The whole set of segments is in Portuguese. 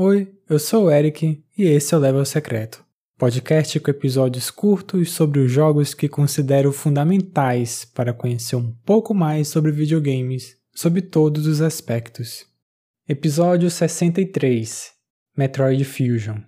Oi, eu sou o Eric e esse é o Level Secreto, podcast com episódios curtos sobre os jogos que considero fundamentais para conhecer um pouco mais sobre videogames, sob todos os aspectos. Episódio 63 Metroid Fusion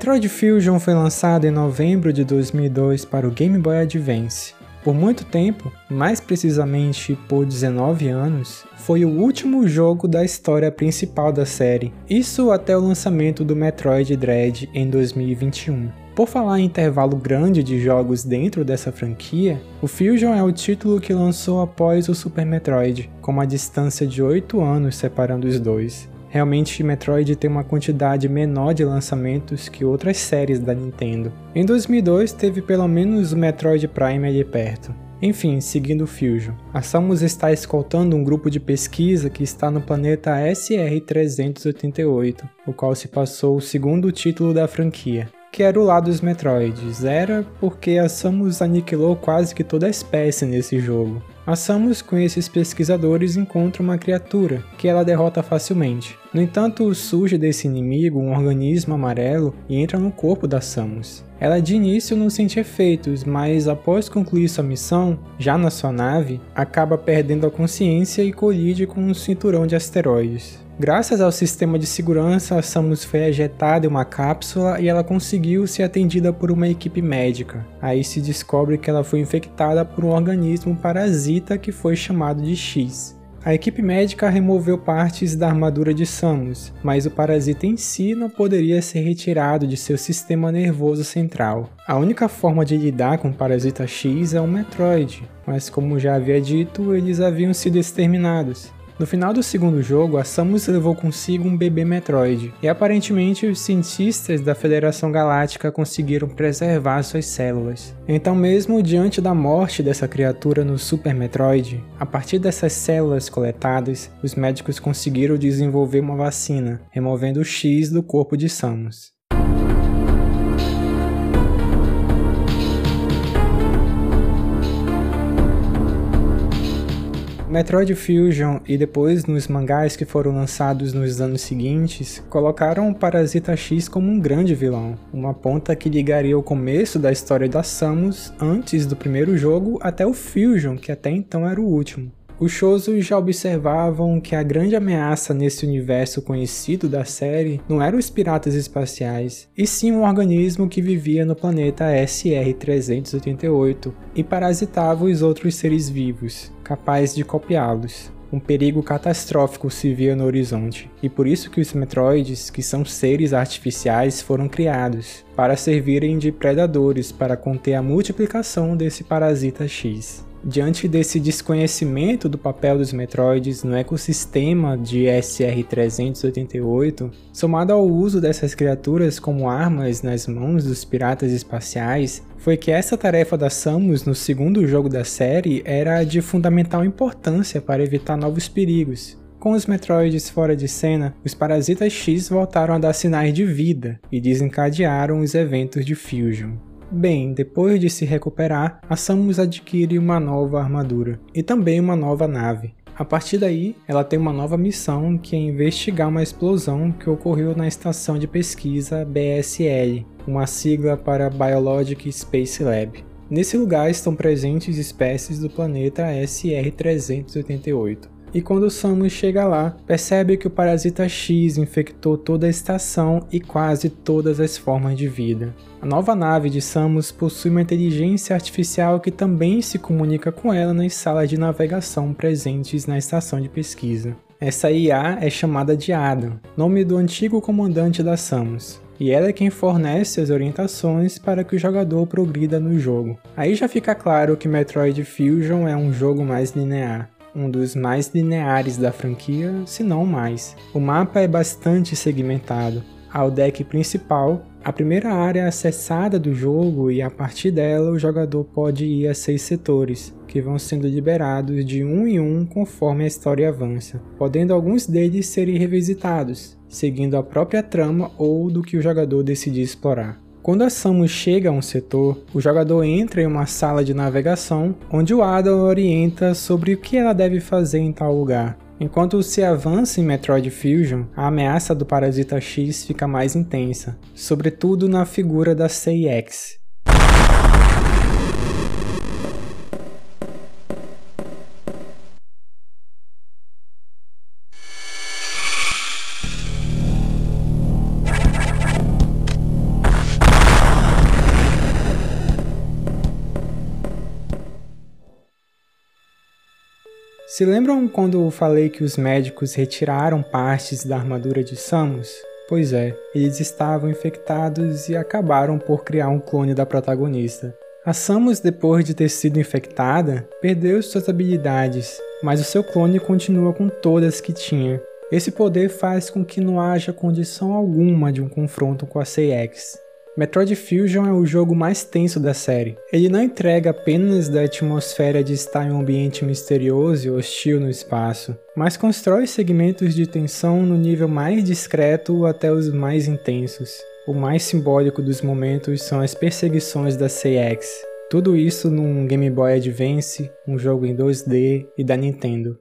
Metroid Fusion foi lançado em novembro de 2002 para o Game Boy Advance. Por muito tempo, mais precisamente por 19 anos, foi o último jogo da história principal da série, isso até o lançamento do Metroid Dread em 2021. Por falar em intervalo grande de jogos dentro dessa franquia, o Fusion é o título que lançou após o Super Metroid, com uma distância de 8 anos separando os dois. Realmente, Metroid tem uma quantidade menor de lançamentos que outras séries da Nintendo. Em 2002, teve pelo menos o Metroid Prime ali perto. Enfim, seguindo o Fusion, a Samus está escoltando um grupo de pesquisa que está no planeta SR-388, o qual se passou o segundo título da franquia que era o lado dos Metroids. Era porque a Samus aniquilou quase que toda a espécie nesse jogo. A Samus, com esses pesquisadores, encontra uma criatura que ela derrota facilmente. No entanto, surge desse inimigo um organismo amarelo e entra no corpo da Samus. Ela de início não sente efeitos, mas após concluir sua missão, já na sua nave, acaba perdendo a consciência e colide com um cinturão de asteroides. Graças ao sistema de segurança, a Samus foi ejetada em uma cápsula e ela conseguiu ser atendida por uma equipe médica. Aí se descobre que ela foi infectada por um organismo parasita que foi chamado de X. A equipe médica removeu partes da armadura de Samus, mas o parasita em si não poderia ser retirado de seu sistema nervoso central. A única forma de lidar com o parasita X é um Metroid, mas como já havia dito, eles haviam sido exterminados. No final do segundo jogo, a Samus levou consigo um bebê Metroid, e aparentemente os cientistas da Federação Galáctica conseguiram preservar suas células. Então, mesmo diante da morte dessa criatura no Super Metroid, a partir dessas células coletadas, os médicos conseguiram desenvolver uma vacina, removendo o X do corpo de Samus. Metroid Fusion e depois nos mangás que foram lançados nos anos seguintes, colocaram o Parasita X como um grande vilão, uma ponta que ligaria o começo da história da Samus antes do primeiro jogo até o Fusion, que até então era o último. Os Shousos já observavam que a grande ameaça nesse universo conhecido da série não eram os piratas espaciais, e sim um organismo que vivia no planeta SR-388 e parasitava os outros seres vivos, capaz de copiá-los. Um perigo catastrófico se via no horizonte, e por isso que os Metroids, que são seres artificiais, foram criados, para servirem de predadores para conter a multiplicação desse parasita X. Diante desse desconhecimento do papel dos Metroids no ecossistema de SR-388, somado ao uso dessas criaturas como armas nas mãos dos piratas espaciais, foi que essa tarefa da Samus no segundo jogo da série era de fundamental importância para evitar novos perigos. Com os Metroids fora de cena, os Parasitas X voltaram a dar sinais de vida e desencadearam os eventos de Fusion. Bem, depois de se recuperar, a Samus adquire uma nova armadura e também uma nova nave. A partir daí, ela tem uma nova missão que é investigar uma explosão que ocorreu na estação de pesquisa BSL, uma sigla para Biologic Space Lab. Nesse lugar estão presentes espécies do planeta SR-388. E quando Samus chega lá, percebe que o parasita X infectou toda a estação e quase todas as formas de vida. A nova nave de Samus possui uma inteligência artificial que também se comunica com ela nas salas de navegação presentes na estação de pesquisa. Essa IA é chamada de Adam, nome do antigo comandante da Samus e ela é quem fornece as orientações para que o jogador progrida no jogo. Aí já fica claro que Metroid Fusion é um jogo mais linear um dos mais lineares da franquia, se não mais. O mapa é bastante segmentado. ao deck principal, a primeira área acessada do jogo e a partir dela o jogador pode ir a seis setores, que vão sendo liberados de um em um conforme a história avança, podendo alguns deles serem revisitados, seguindo a própria trama ou do que o jogador decidir explorar. Quando a Samus chega a um setor, o jogador entra em uma sala de navegação onde o Ada orienta sobre o que ela deve fazer em tal lugar. Enquanto se avança em Metroid Fusion, a ameaça do Parasita X fica mais intensa, sobretudo na figura da CX, Se lembram quando eu falei que os médicos retiraram partes da armadura de Samus? Pois é, eles estavam infectados e acabaram por criar um clone da protagonista. A Samus, depois de ter sido infectada, perdeu suas habilidades, mas o seu clone continua com todas que tinha. Esse poder faz com que não haja condição alguma de um confronto com a CX. Metroid Fusion é o jogo mais tenso da série. Ele não entrega apenas da atmosfera de estar em um ambiente misterioso e hostil no espaço, mas constrói segmentos de tensão no nível mais discreto até os mais intensos. O mais simbólico dos momentos são as perseguições da CX. Tudo isso num Game Boy Advance, um jogo em 2D e da Nintendo.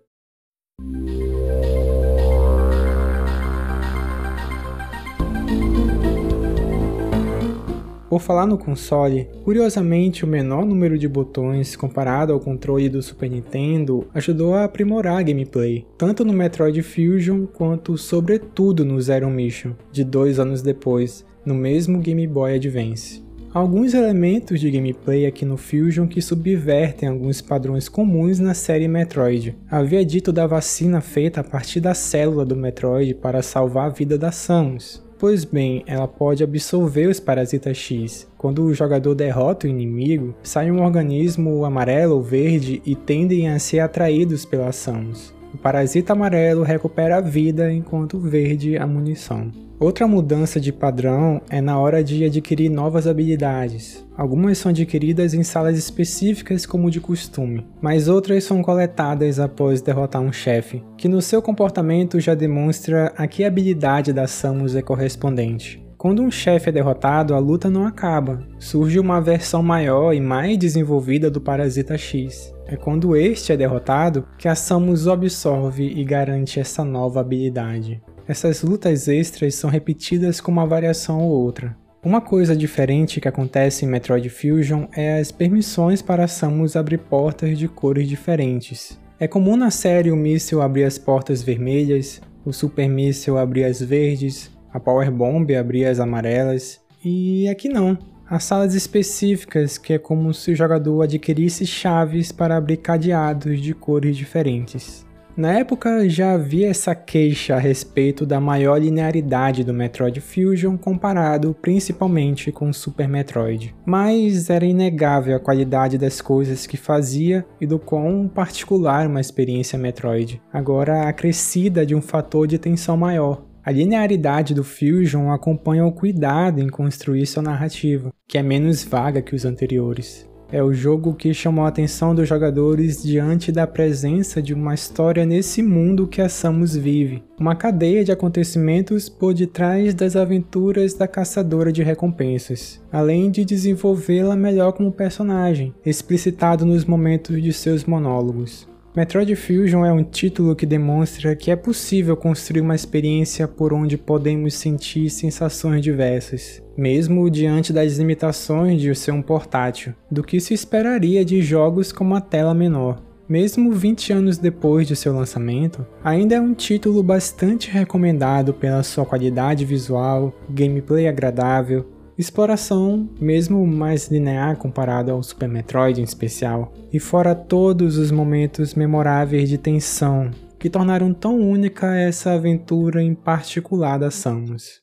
Por falar no console, curiosamente o menor número de botões comparado ao controle do Super Nintendo ajudou a aprimorar a gameplay, tanto no Metroid Fusion quanto, sobretudo, no Zero Mission, de dois anos depois, no mesmo Game Boy Advance. Alguns elementos de gameplay aqui no Fusion que subvertem alguns padrões comuns na série Metroid. Havia dito da vacina feita a partir da célula do Metroid para salvar a vida da Samus. Pois bem, ela pode absorver os parasitas X. Quando o jogador derrota o inimigo, sai um organismo amarelo ou verde e tendem a ser atraídos pela Samus. O parasita amarelo recupera a vida enquanto o verde a munição. Outra mudança de padrão é na hora de adquirir novas habilidades. Algumas são adquiridas em salas específicas como de costume, mas outras são coletadas após derrotar um chefe, que no seu comportamento já demonstra a que habilidade da Samus é correspondente. Quando um chefe é derrotado, a luta não acaba. Surge uma versão maior e mais desenvolvida do Parasita X. É quando este é derrotado que a Samus absorve e garante essa nova habilidade. Essas lutas extras são repetidas com uma variação ou outra. Uma coisa diferente que acontece em Metroid Fusion é as permissões para Samus abrir portas de cores diferentes. É comum na série o míssil abrir as portas vermelhas, o Super Míssil abrir as verdes, a Power Bomb abrir as amarelas, e aqui não. Há salas específicas que é como se o jogador adquirisse chaves para abrir cadeados de cores diferentes. Na época já havia essa queixa a respeito da maior linearidade do Metroid Fusion comparado principalmente com o Super Metroid, mas era inegável a qualidade das coisas que fazia e do quão particular uma experiência Metroid, agora acrescida de um fator de tensão maior. A linearidade do Fusion acompanha o cuidado em construir sua narrativa, que é menos vaga que os anteriores. É o jogo que chamou a atenção dos jogadores diante da presença de uma história nesse mundo que a Samus vive, uma cadeia de acontecimentos por detrás das aventuras da caçadora de recompensas, além de desenvolvê-la melhor como personagem, explicitado nos momentos de seus monólogos. Metroid Fusion é um título que demonstra que é possível construir uma experiência por onde podemos sentir sensações diversas, mesmo diante das limitações de ser um portátil, do que se esperaria de jogos com uma tela menor. Mesmo 20 anos depois de seu lançamento, ainda é um título bastante recomendado pela sua qualidade visual, gameplay agradável, exploração mesmo mais linear comparado ao Super Metroid em especial, e fora todos os momentos memoráveis de tensão que tornaram tão única essa aventura em particular da Samus.